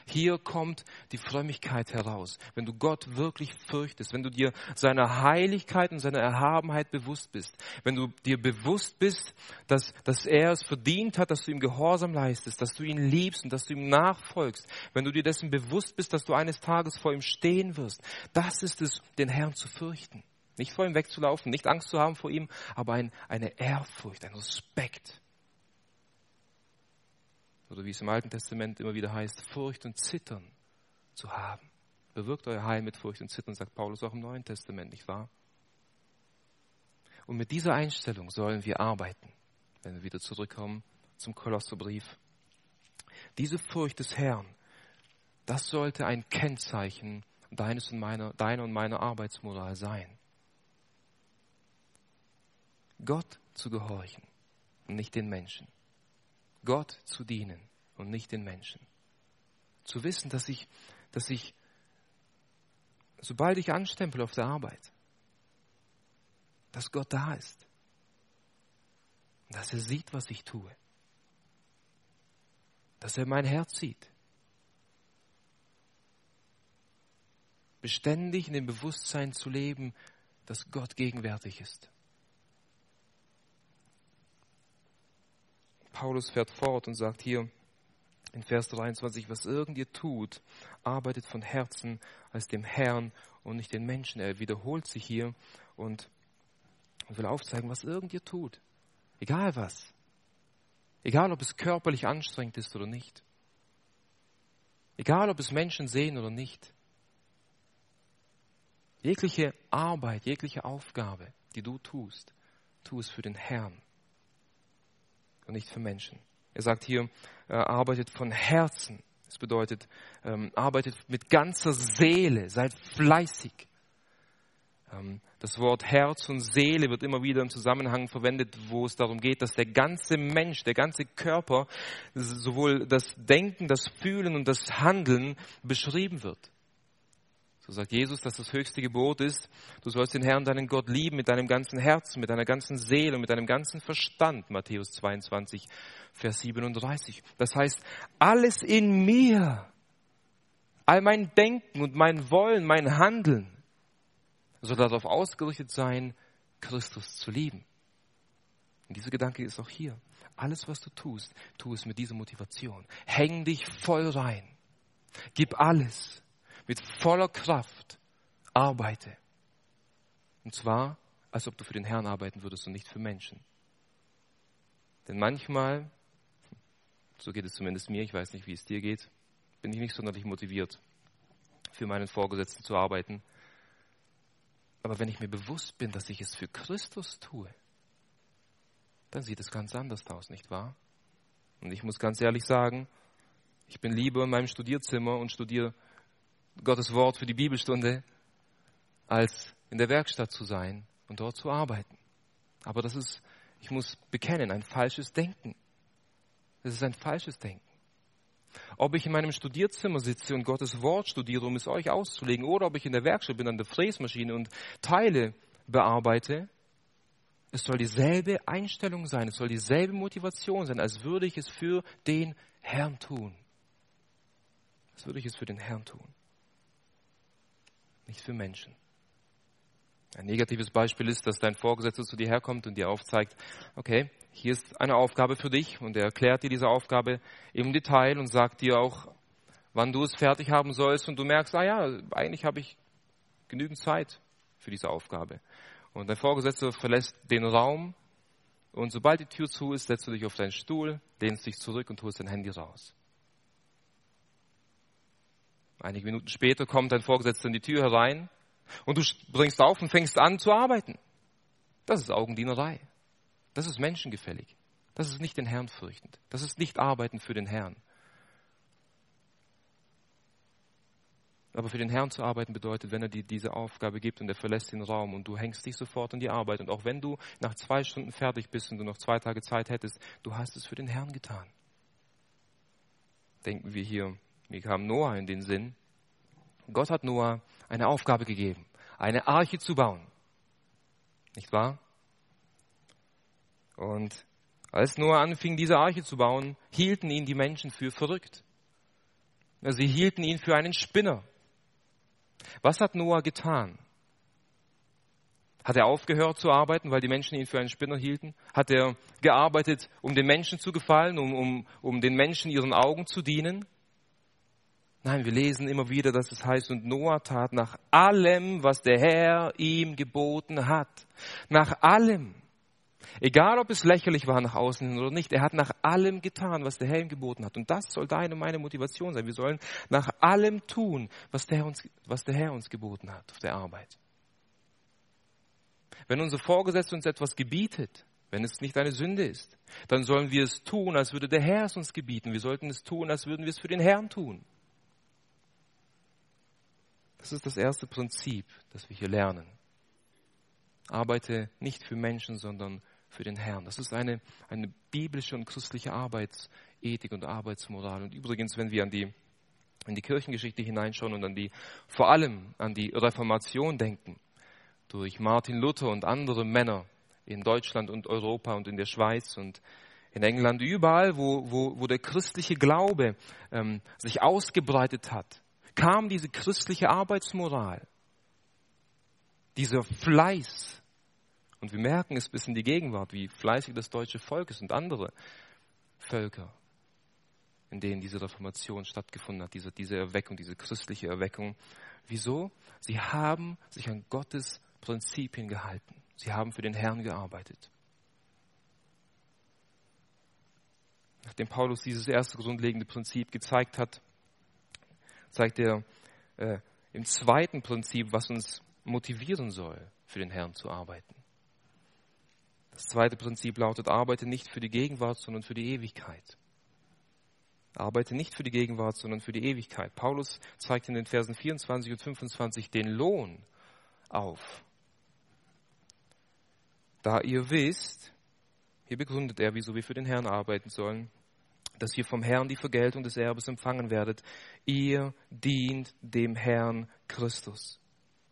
[SPEAKER 1] Hier kommt die Frömmigkeit heraus. Wenn du Gott wirklich fürchtest, wenn du dir seiner Heiligkeit und seiner Erhabenheit bewusst bist, wenn du dir bewusst bist, dass, dass er es verdient hat, dass du ihm Gehorsam leistest, dass du ihn liebst und dass du ihm nachfolgst, wenn du dir dessen bewusst bist, dass du eines Tages vor ihm stehen wirst, das ist es, den Herrn zu fürchten. Nicht vor ihm wegzulaufen, nicht Angst zu haben vor ihm, aber ein, eine Ehrfurcht, ein Respekt oder wie es im Alten Testament immer wieder heißt, Furcht und Zittern zu haben. Bewirkt euer Heil mit Furcht und Zittern, sagt Paulus auch im Neuen Testament, nicht wahr? Und mit dieser Einstellung sollen wir arbeiten, wenn wir wieder zurückkommen zum Kolosserbrief. Diese Furcht des Herrn, das sollte ein Kennzeichen deines und meiner, deiner und meiner Arbeitsmoral sein. Gott zu gehorchen und nicht den Menschen. Gott zu dienen und nicht den Menschen. Zu wissen, dass ich, dass ich, sobald ich anstempel auf der Arbeit, dass Gott da ist. Dass er sieht, was ich tue. Dass er mein Herz sieht. Beständig in dem Bewusstsein zu leben, dass Gott gegenwärtig ist. Paulus fährt fort und sagt hier in Vers 23, was irgend ihr tut, arbeitet von Herzen als dem Herrn und nicht den Menschen. Er wiederholt sich hier und will aufzeigen, was irgend ihr tut. Egal was. Egal, ob es körperlich anstrengend ist oder nicht. Egal, ob es Menschen sehen oder nicht. Jegliche Arbeit, jegliche Aufgabe, die du tust, tu es für den Herrn und nicht für Menschen. Er sagt hier, er arbeitet von Herzen. Das bedeutet, ähm, arbeitet mit ganzer Seele, seid fleißig. Ähm, das Wort Herz und Seele wird immer wieder im Zusammenhang verwendet, wo es darum geht, dass der ganze Mensch, der ganze Körper, sowohl das Denken, das Fühlen und das Handeln beschrieben wird. So sagt Jesus, dass das höchste Gebot ist, du sollst den Herrn, deinen Gott lieben mit deinem ganzen Herzen, mit deiner ganzen Seele und mit deinem ganzen Verstand. Matthäus 22, Vers 37. Das heißt, alles in mir, all mein Denken und mein Wollen, mein Handeln soll darauf ausgerichtet sein, Christus zu lieben. Und dieser Gedanke ist auch hier. Alles, was du tust, tu es mit dieser Motivation. Häng dich voll rein. Gib alles mit voller Kraft arbeite. Und zwar, als ob du für den Herrn arbeiten würdest und nicht für Menschen. Denn manchmal, so geht es zumindest mir, ich weiß nicht, wie es dir geht, bin ich nicht sonderlich motiviert, für meinen Vorgesetzten zu arbeiten. Aber wenn ich mir bewusst bin, dass ich es für Christus tue, dann sieht es ganz anders aus, nicht wahr? Und ich muss ganz ehrlich sagen, ich bin lieber in meinem Studierzimmer und studiere Gottes Wort für die Bibelstunde, als in der Werkstatt zu sein und dort zu arbeiten. Aber das ist, ich muss bekennen, ein falsches Denken. Das ist ein falsches Denken. Ob ich in meinem Studierzimmer sitze und Gottes Wort studiere, um es euch auszulegen, oder ob ich in der Werkstatt bin an der Fräsmaschine und Teile bearbeite, es soll dieselbe Einstellung sein, es soll dieselbe Motivation sein, als würde ich es für den Herrn tun. Als würde ich es für den Herrn tun. Nicht für Menschen. Ein negatives Beispiel ist, dass dein Vorgesetzter zu dir herkommt und dir aufzeigt, okay, hier ist eine Aufgabe für dich und er erklärt dir diese Aufgabe im Detail und sagt dir auch, wann du es fertig haben sollst und du merkst, ah ja, eigentlich habe ich genügend Zeit für diese Aufgabe. Und dein Vorgesetzter verlässt den Raum und sobald die Tür zu ist, setzt du dich auf deinen Stuhl, lehnst dich zurück und holst dein Handy raus. Einige Minuten später kommt dein Vorgesetzter in die Tür herein und du bringst auf und fängst an zu arbeiten. Das ist Augendienerei. Das ist menschengefällig. Das ist nicht den Herrn fürchtend. Das ist nicht Arbeiten für den Herrn. Aber für den Herrn zu arbeiten bedeutet, wenn er dir diese Aufgabe gibt und er verlässt den Raum und du hängst dich sofort an die Arbeit und auch wenn du nach zwei Stunden fertig bist und du noch zwei Tage Zeit hättest, du hast es für den Herrn getan. Denken wir hier, mir kam Noah in den Sinn. Gott hat Noah eine Aufgabe gegeben, eine Arche zu bauen. Nicht wahr? Und als Noah anfing, diese Arche zu bauen, hielten ihn die Menschen für verrückt. Sie hielten ihn für einen Spinner. Was hat Noah getan? Hat er aufgehört zu arbeiten, weil die Menschen ihn für einen Spinner hielten? Hat er gearbeitet, um den Menschen zu gefallen, um, um, um den Menschen ihren Augen zu dienen? Nein, wir lesen immer wieder, dass es heißt, und Noah tat nach allem, was der Herr ihm geboten hat. Nach allem. Egal, ob es lächerlich war nach außen hin oder nicht, er hat nach allem getan, was der Herr ihm geboten hat. Und das soll deine und meine Motivation sein. Wir sollen nach allem tun, was der Herr uns, was der Herr uns geboten hat auf der Arbeit. Wenn unser Vorgesetzter uns etwas gebietet, wenn es nicht eine Sünde ist, dann sollen wir es tun, als würde der Herr es uns gebieten. Wir sollten es tun, als würden wir es für den Herrn tun. Das ist das erste Prinzip, das wir hier lernen. Arbeite nicht für Menschen, sondern für den Herrn. Das ist eine, eine biblische und christliche Arbeitsethik und Arbeitsmoral. Und übrigens, wenn wir an die, in die Kirchengeschichte hineinschauen und an die, vor allem an die Reformation denken, durch Martin Luther und andere Männer in Deutschland und Europa und in der Schweiz und in England, überall, wo, wo, wo der christliche Glaube ähm, sich ausgebreitet hat, kam diese christliche Arbeitsmoral, dieser Fleiß. Und wir merken es bis in die Gegenwart, wie fleißig das deutsche Volk ist und andere Völker, in denen diese Reformation stattgefunden hat, diese, diese Erweckung, diese christliche Erweckung. Wieso? Sie haben sich an Gottes Prinzipien gehalten. Sie haben für den Herrn gearbeitet. Nachdem Paulus dieses erste grundlegende Prinzip gezeigt hat, zeigt er äh, im zweiten Prinzip, was uns motivieren soll, für den Herrn zu arbeiten. Das zweite Prinzip lautet, arbeite nicht für die Gegenwart, sondern für die Ewigkeit. Arbeite nicht für die Gegenwart, sondern für die Ewigkeit. Paulus zeigt in den Versen 24 und 25 den Lohn auf. Da ihr wisst, hier begründet er, wieso wir für den Herrn arbeiten sollen, dass ihr vom Herrn die Vergeltung des Erbes empfangen werdet. Ihr dient dem Herrn Christus.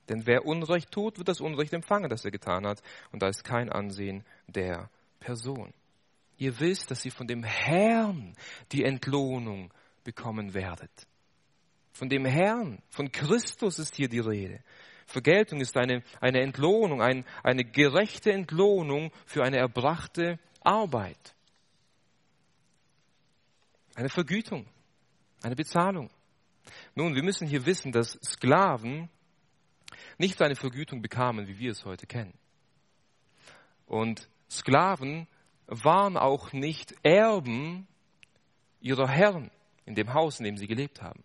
[SPEAKER 1] Denn wer Unrecht tut, wird das Unrecht empfangen, das er getan hat. Und da ist kein Ansehen der Person. Ihr wisst, dass ihr von dem Herrn die Entlohnung bekommen werdet. Von dem Herrn, von Christus ist hier die Rede. Vergeltung ist eine, eine Entlohnung, ein, eine gerechte Entlohnung für eine erbrachte Arbeit. Eine Vergütung, eine Bezahlung. Nun, wir müssen hier wissen, dass Sklaven nicht so eine Vergütung bekamen, wie wir es heute kennen. Und Sklaven waren auch nicht Erben ihrer Herren in dem Haus, in dem sie gelebt haben.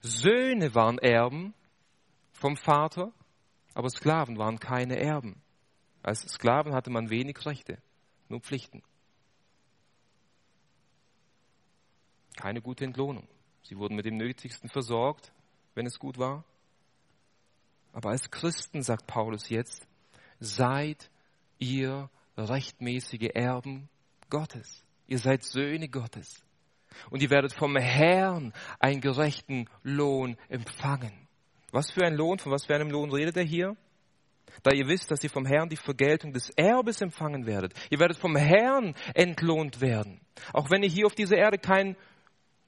[SPEAKER 1] Söhne waren Erben vom Vater, aber Sklaven waren keine Erben. Als Sklaven hatte man wenig Rechte, nur Pflichten. Keine gute Entlohnung. Sie wurden mit dem Nötigsten versorgt, wenn es gut war. Aber als Christen, sagt Paulus jetzt, seid ihr rechtmäßige Erben Gottes. Ihr seid Söhne Gottes. Und ihr werdet vom Herrn einen gerechten Lohn empfangen. Was für ein Lohn, von was für einem Lohn redet er hier? Da ihr wisst, dass ihr vom Herrn die Vergeltung des Erbes empfangen werdet. Ihr werdet vom Herrn entlohnt werden. Auch wenn ihr hier auf dieser Erde kein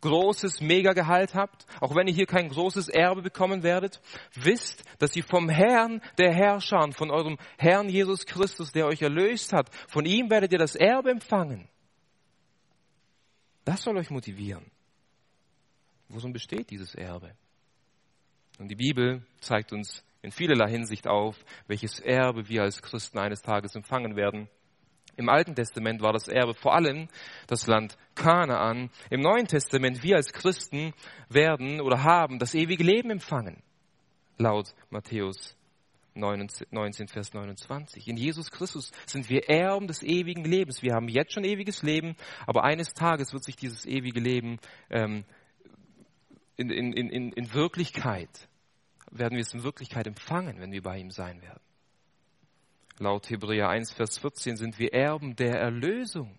[SPEAKER 1] großes Megagehalt habt, auch wenn ihr hier kein großes Erbe bekommen werdet, wisst, dass ihr vom Herrn der Herrscher, von eurem Herrn Jesus Christus, der euch erlöst hat, von ihm werdet ihr das Erbe empfangen. Das soll euch motivieren. Worin besteht dieses Erbe? Und die Bibel zeigt uns in vielerlei Hinsicht auf, welches Erbe wir als Christen eines Tages empfangen werden. Im Alten Testament war das Erbe vor allem das Land Kanaan. Im Neuen Testament, wir als Christen werden oder haben das ewige Leben empfangen. Laut Matthäus 19, Vers 29. In Jesus Christus sind wir Erben des ewigen Lebens. Wir haben jetzt schon ewiges Leben, aber eines Tages wird sich dieses ewige Leben ähm, in, in, in, in Wirklichkeit, werden wir es in Wirklichkeit empfangen, wenn wir bei ihm sein werden. Laut Hebräer 1, Vers 14 sind wir Erben der Erlösung.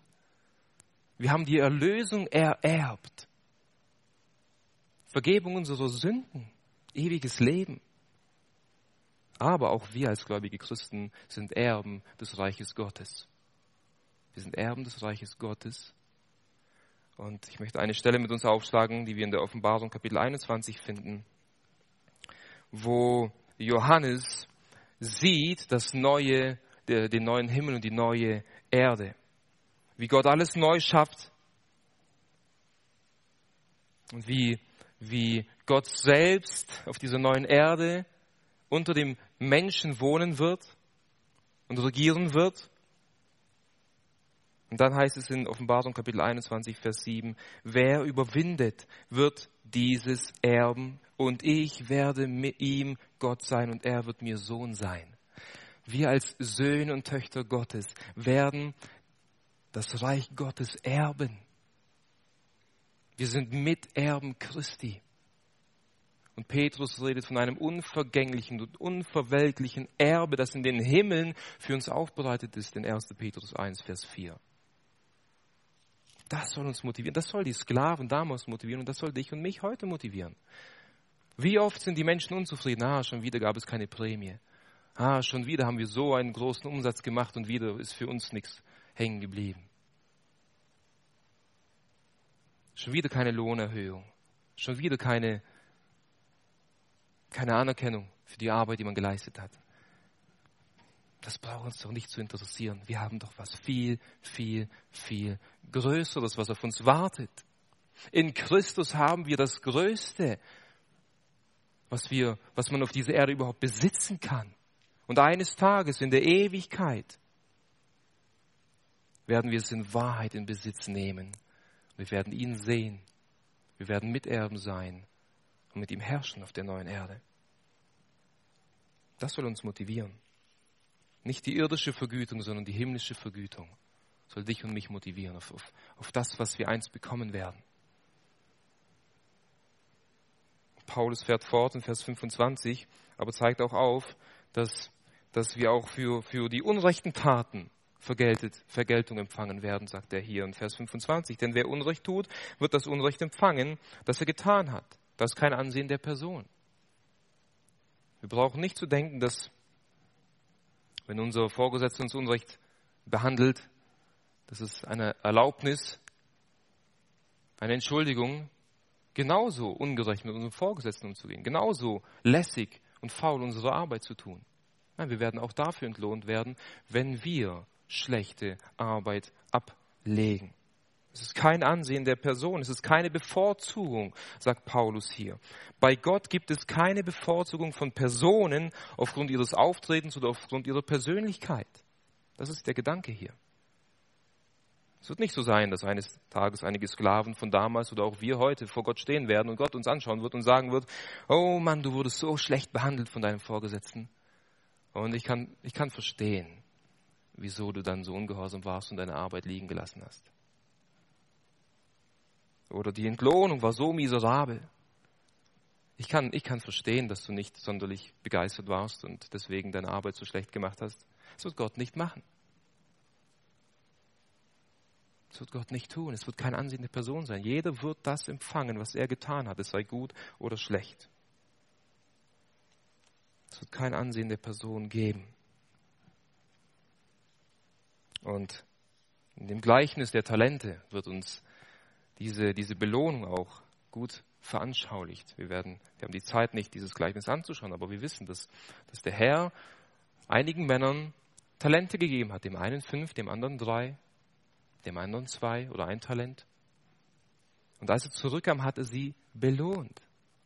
[SPEAKER 1] Wir haben die Erlösung ererbt. Vergebung unserer Sünden, ewiges Leben. Aber auch wir als gläubige Christen sind Erben des Reiches Gottes. Wir sind Erben des Reiches Gottes. Und ich möchte eine Stelle mit uns aufschlagen, die wir in der Offenbarung Kapitel 21 finden, wo Johannes sieht das neue, den neuen Himmel und die neue Erde. Wie Gott alles neu schafft. Und wie, wie Gott selbst auf dieser neuen Erde unter dem Menschen wohnen wird und regieren wird. Und dann heißt es in Offenbarung Kapitel 21, Vers 7, wer überwindet, wird dieses erben und ich werde mit ihm Gott sein und er wird mir Sohn sein. Wir als Söhne und Töchter Gottes werden das Reich Gottes erben. Wir sind Miterben Christi. Und Petrus redet von einem unvergänglichen und unverweltlichen Erbe, das in den Himmeln für uns aufbereitet ist, in 1. Petrus 1, Vers 4. Das soll uns motivieren. Das soll die Sklaven damals motivieren und das soll dich und mich heute motivieren. Wie oft sind die Menschen unzufrieden? Ah, schon wieder gab es keine Prämie. Ah, schon wieder haben wir so einen großen Umsatz gemacht und wieder ist für uns nichts hängen geblieben. Schon wieder keine Lohnerhöhung. Schon wieder keine, keine Anerkennung für die Arbeit, die man geleistet hat. Das braucht uns doch nicht zu interessieren. Wir haben doch was viel, viel, viel Größeres, was auf uns wartet. In Christus haben wir das Größte, was wir, was man auf dieser Erde überhaupt besitzen kann. Und eines Tages in der Ewigkeit werden wir es in Wahrheit in Besitz nehmen. Wir werden ihn sehen. Wir werden Miterben sein und mit ihm herrschen auf der neuen Erde. Das soll uns motivieren. Nicht die irdische Vergütung, sondern die himmlische Vergütung soll dich und mich motivieren auf, auf, auf das, was wir einst bekommen werden. Paulus fährt fort in Vers 25, aber zeigt auch auf, dass, dass wir auch für, für die unrechten Taten vergeltet, Vergeltung empfangen werden, sagt er hier in Vers 25. Denn wer Unrecht tut, wird das Unrecht empfangen, das er getan hat. Das ist kein Ansehen der Person. Wir brauchen nicht zu denken, dass wenn unser Vorgesetzter uns Unrecht behandelt, das ist eine Erlaubnis, eine Entschuldigung, genauso ungerecht mit unserem Vorgesetzten umzugehen, genauso lässig und faul unsere Arbeit zu tun. Nein, wir werden auch dafür entlohnt werden, wenn wir schlechte Arbeit ablegen. Es ist kein Ansehen der Person, es ist keine Bevorzugung, sagt Paulus hier. Bei Gott gibt es keine Bevorzugung von Personen aufgrund ihres Auftretens oder aufgrund ihrer Persönlichkeit. Das ist der Gedanke hier. Es wird nicht so sein, dass eines Tages einige Sklaven von damals oder auch wir heute vor Gott stehen werden und Gott uns anschauen wird und sagen wird, oh Mann, du wurdest so schlecht behandelt von deinem Vorgesetzten. Und ich kann, ich kann verstehen, wieso du dann so ungehorsam warst und deine Arbeit liegen gelassen hast. Oder die Entlohnung war so miserabel. Ich kann, ich kann verstehen, dass du nicht sonderlich begeistert warst und deswegen deine Arbeit so schlecht gemacht hast. Das wird Gott nicht machen. Das wird Gott nicht tun. Es wird kein Ansehen der Person sein. Jeder wird das empfangen, was er getan hat, es sei gut oder schlecht. Es wird kein Ansehen der Person geben. Und in dem Gleichnis der Talente wird uns diese, diese Belohnung auch gut veranschaulicht. Wir, werden, wir haben die Zeit nicht, dieses Gleichnis anzuschauen, aber wir wissen, dass, dass der Herr einigen Männern Talente gegeben hat. Dem einen fünf, dem anderen drei, dem anderen zwei oder ein Talent. Und als er zurückkam, hat er sie belohnt.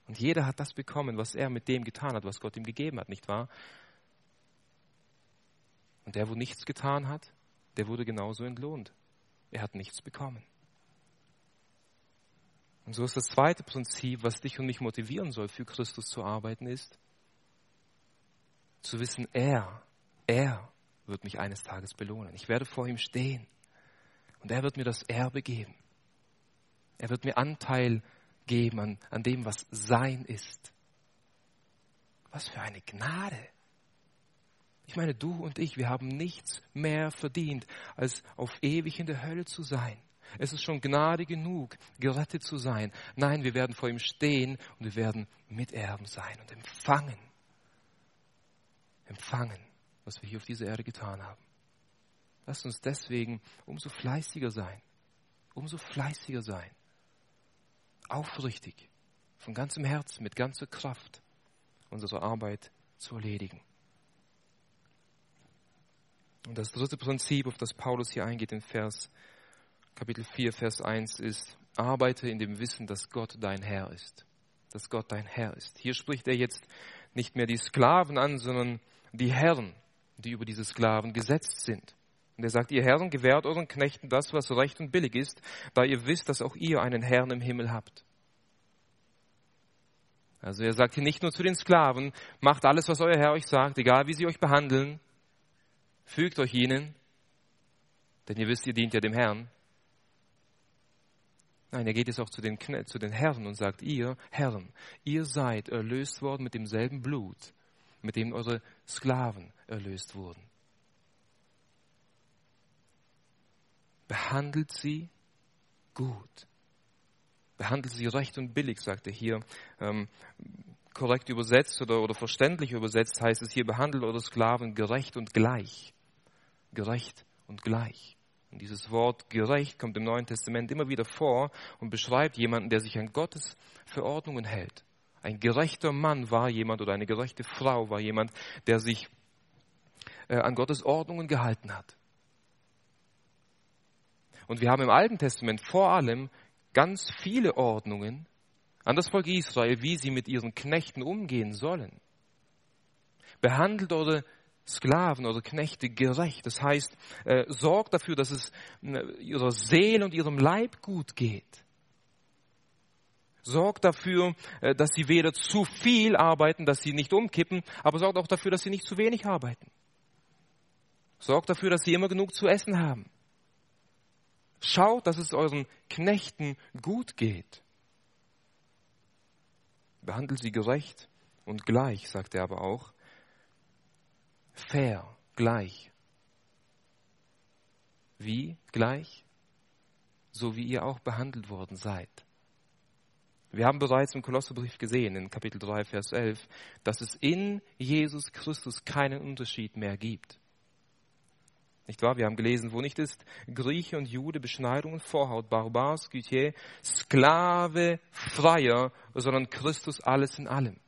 [SPEAKER 1] Und jeder hat das bekommen, was er mit dem getan hat, was Gott ihm gegeben hat, nicht wahr? Und der, wo nichts getan hat, der wurde genauso entlohnt. Er hat nichts bekommen. Und so ist das zweite Prinzip, was dich und mich motivieren soll, für Christus zu arbeiten, ist, zu wissen, er, er wird mich eines Tages belohnen. Ich werde vor ihm stehen und er wird mir das Erbe geben. Er wird mir Anteil geben an, an dem, was sein ist. Was für eine Gnade. Ich meine, du und ich, wir haben nichts mehr verdient, als auf ewig in der Hölle zu sein. Es ist schon Gnade genug, gerettet zu sein. Nein, wir werden vor ihm stehen und wir werden Miterben sein und empfangen. Empfangen, was wir hier auf dieser Erde getan haben. Lasst uns deswegen umso fleißiger sein. Umso fleißiger sein. Aufrichtig, von ganzem Herzen, mit ganzer Kraft unsere Arbeit zu erledigen. Und das dritte Prinzip, auf das Paulus hier eingeht in Vers Kapitel 4, Vers 1 ist, arbeite in dem Wissen, dass Gott dein Herr ist. Dass Gott dein Herr ist. Hier spricht er jetzt nicht mehr die Sklaven an, sondern die Herren, die über diese Sklaven gesetzt sind. Und er sagt, ihr Herren, gewährt euren Knechten das, was recht und billig ist, da ihr wisst, dass auch ihr einen Herrn im Himmel habt. Also er sagt hier nicht nur zu den Sklaven, macht alles, was euer Herr euch sagt, egal wie sie euch behandeln, fügt euch ihnen, denn ihr wisst, ihr dient ja dem Herrn. Nein, er geht jetzt auch zu den, zu den Herren und sagt, ihr Herren, ihr seid erlöst worden mit demselben Blut, mit dem eure Sklaven erlöst wurden. Behandelt sie gut. Behandelt sie recht und billig, sagt er hier. Ähm, korrekt übersetzt oder, oder verständlich übersetzt heißt es hier, behandelt eure Sklaven gerecht und gleich. Gerecht und gleich. Und dieses Wort gerecht kommt im Neuen Testament immer wieder vor und beschreibt jemanden, der sich an Gottes Verordnungen hält. Ein gerechter Mann war jemand oder eine gerechte Frau war jemand, der sich äh, an Gottes Ordnungen gehalten hat. Und wir haben im Alten Testament vor allem ganz viele Ordnungen an das Volk Israel, wie sie mit ihren Knechten umgehen sollen. Behandelt eure Sklaven oder Knechte gerecht. Das heißt, äh, sorgt dafür, dass es äh, ihrer Seele und ihrem Leib gut geht. Sorgt dafür, äh, dass sie weder zu viel arbeiten, dass sie nicht umkippen, aber sorgt auch dafür, dass sie nicht zu wenig arbeiten. Sorgt dafür, dass sie immer genug zu essen haben. Schaut, dass es euren Knechten gut geht. Behandelt sie gerecht und gleich, sagt er aber auch fair, gleich. Wie gleich? So wie ihr auch behandelt worden seid. Wir haben bereits im Kolosserbrief gesehen, in Kapitel 3, Vers 11, dass es in Jesus Christus keinen Unterschied mehr gibt. Nicht wahr? Wir haben gelesen, wo nicht ist Grieche und Jude, Beschneidung und Vorhaut, Barbar, Skythier, Sklave, Freier, sondern Christus alles in allem.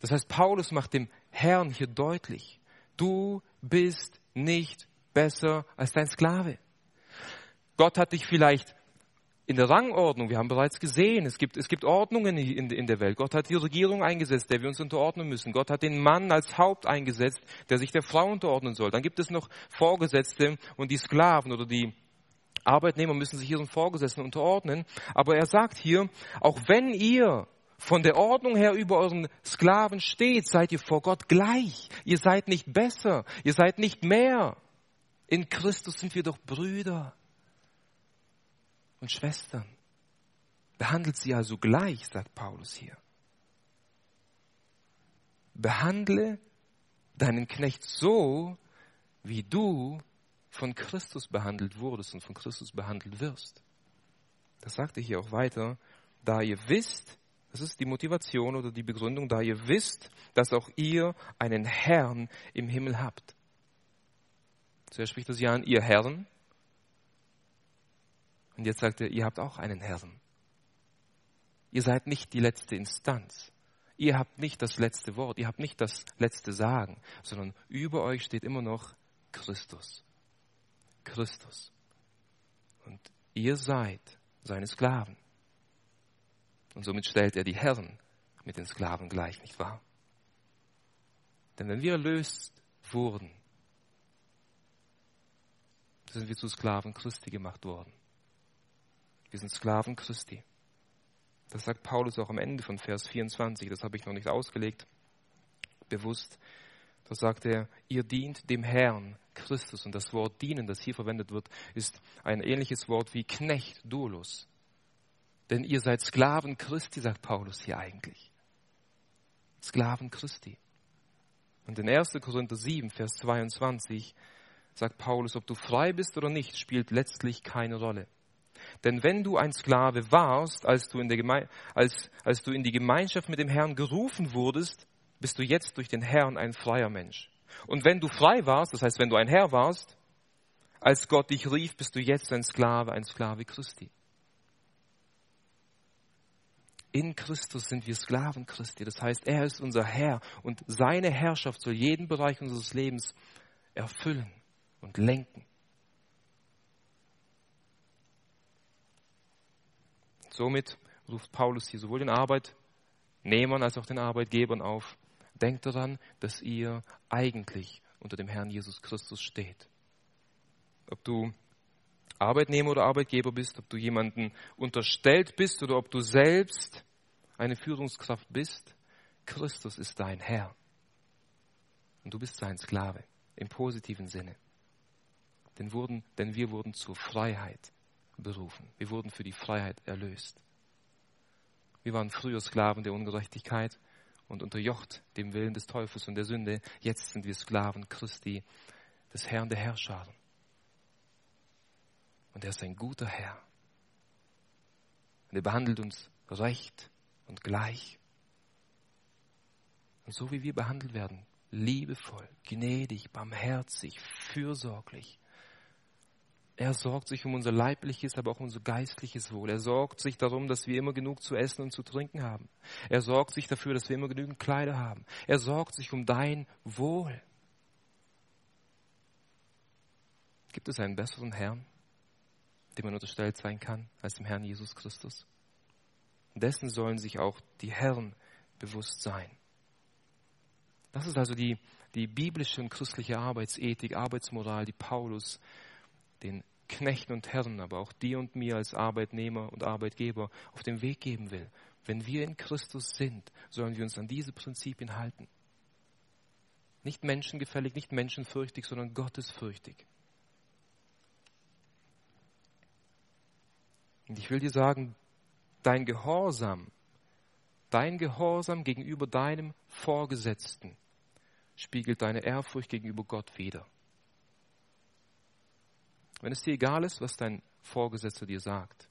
[SPEAKER 1] Das heißt, Paulus macht dem Herrn hier deutlich, du bist nicht besser als dein Sklave. Gott hat dich vielleicht in der Rangordnung, wir haben bereits gesehen, es gibt, es gibt Ordnungen in, in der Welt. Gott hat die Regierung eingesetzt, der wir uns unterordnen müssen. Gott hat den Mann als Haupt eingesetzt, der sich der Frau unterordnen soll. Dann gibt es noch Vorgesetzte und die Sklaven oder die Arbeitnehmer müssen sich ihren Vorgesetzten unterordnen. Aber er sagt hier, auch wenn ihr von der Ordnung her über euren Sklaven steht, seid ihr vor Gott gleich. Ihr seid nicht besser, ihr seid nicht mehr. In Christus sind wir doch Brüder und Schwestern. Behandelt sie also gleich, sagt Paulus hier. Behandle deinen Knecht so, wie du von Christus behandelt wurdest und von Christus behandelt wirst. Das sagte hier auch weiter, da ihr wisst, das ist die Motivation oder die Begründung, da ihr wisst, dass auch ihr einen Herrn im Himmel habt. Zuerst spricht das ja an, ihr Herren. Und jetzt sagt er, ihr habt auch einen Herrn. Ihr seid nicht die letzte Instanz. Ihr habt nicht das letzte Wort, ihr habt nicht das letzte Sagen, sondern über euch steht immer noch Christus. Christus. Und ihr seid seine Sklaven. Und somit stellt er die Herren mit den Sklaven gleich, nicht wahr? Denn wenn wir erlöst wurden, sind wir zu Sklaven Christi gemacht worden. Wir sind Sklaven Christi. Das sagt Paulus auch am Ende von Vers 24, das habe ich noch nicht ausgelegt, bewusst. Da sagt er, ihr dient dem Herrn Christus. Und das Wort dienen, das hier verwendet wird, ist ein ähnliches Wort wie Knecht, Doulos. Denn ihr seid Sklaven Christi, sagt Paulus hier eigentlich. Sklaven Christi. Und in 1. Korinther 7, Vers 22 sagt Paulus, ob du frei bist oder nicht, spielt letztlich keine Rolle. Denn wenn du ein Sklave warst, als du, in der Geme als, als du in die Gemeinschaft mit dem Herrn gerufen wurdest, bist du jetzt durch den Herrn ein freier Mensch. Und wenn du frei warst, das heißt, wenn du ein Herr warst, als Gott dich rief, bist du jetzt ein Sklave, ein Sklave Christi. In Christus sind wir Sklaven Christi. Das heißt, er ist unser Herr und seine Herrschaft soll jeden Bereich unseres Lebens erfüllen und lenken. Somit ruft Paulus hier sowohl den Arbeitnehmern als auch den Arbeitgebern auf, denkt daran, dass ihr eigentlich unter dem Herrn Jesus Christus steht. Ob du Arbeitnehmer oder Arbeitgeber bist, ob du jemanden unterstellt bist oder ob du selbst eine Führungskraft bist, Christus ist dein Herr. Und du bist sein Sklave im positiven Sinne. Denn, wurden, denn wir wurden zur Freiheit berufen. Wir wurden für die Freiheit erlöst. Wir waren früher Sklaven der Ungerechtigkeit und unterjocht dem Willen des Teufels und der Sünde. Jetzt sind wir Sklaven Christi, des Herrn der Herrscher. Und er ist ein guter Herr. Und er behandelt uns recht und gleich. Und so wie wir behandelt werden, liebevoll, gnädig, barmherzig, fürsorglich, er sorgt sich um unser leibliches, aber auch unser geistliches Wohl. Er sorgt sich darum, dass wir immer genug zu essen und zu trinken haben. Er sorgt sich dafür, dass wir immer genügend Kleider haben. Er sorgt sich um dein Wohl. Gibt es einen besseren Herrn, dem man unterstellt sein kann, als dem Herrn Jesus Christus? dessen sollen sich auch die Herren bewusst sein. Das ist also die, die biblische und christliche Arbeitsethik, Arbeitsmoral, die Paulus den Knechten und Herren, aber auch dir und mir als Arbeitnehmer und Arbeitgeber auf den Weg geben will. Wenn wir in Christus sind, sollen wir uns an diese Prinzipien halten. Nicht menschengefällig, nicht menschenfürchtig, sondern gottesfürchtig. Und ich will dir sagen, dein Gehorsam, dein Gehorsam gegenüber deinem Vorgesetzten spiegelt deine Ehrfurcht gegenüber Gott wider. Wenn es dir egal ist, was dein Vorgesetzter dir sagt,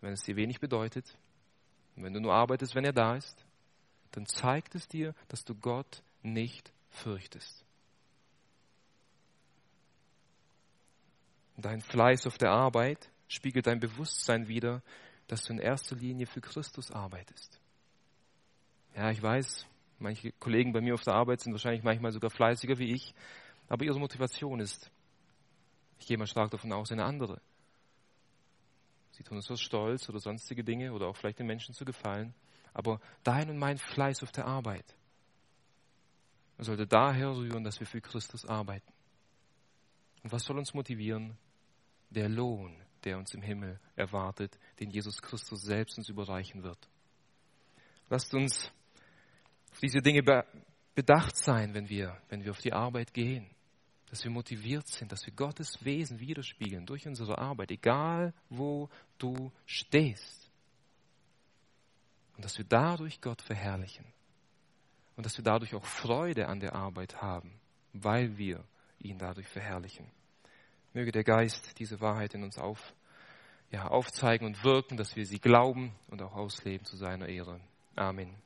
[SPEAKER 1] wenn es dir wenig bedeutet, wenn du nur arbeitest, wenn er da ist, dann zeigt es dir, dass du Gott nicht fürchtest. Dein Fleiß auf der Arbeit spiegelt dein Bewusstsein wider, dass du in erster Linie für Christus arbeitest. Ja, ich weiß, manche Kollegen bei mir auf der Arbeit sind wahrscheinlich manchmal sogar fleißiger wie ich, aber ihre Motivation ist, ich gehe davon aus, eine andere. Sie tun es aus Stolz oder sonstige Dinge oder auch vielleicht den Menschen zu gefallen. Aber dein und mein Fleiß auf der Arbeit sollte daher rühren, dass wir für Christus arbeiten. Und was soll uns motivieren? Der Lohn, der uns im Himmel erwartet, den Jesus Christus selbst uns überreichen wird. Lasst uns auf diese Dinge bedacht sein, wenn wir, wenn wir auf die Arbeit gehen dass wir motiviert sind, dass wir Gottes Wesen widerspiegeln durch unsere Arbeit, egal wo du stehst. Und dass wir dadurch Gott verherrlichen. Und dass wir dadurch auch Freude an der Arbeit haben, weil wir ihn dadurch verherrlichen. Möge der Geist diese Wahrheit in uns auf, ja, aufzeigen und wirken, dass wir sie glauben und auch ausleben zu seiner Ehre. Amen.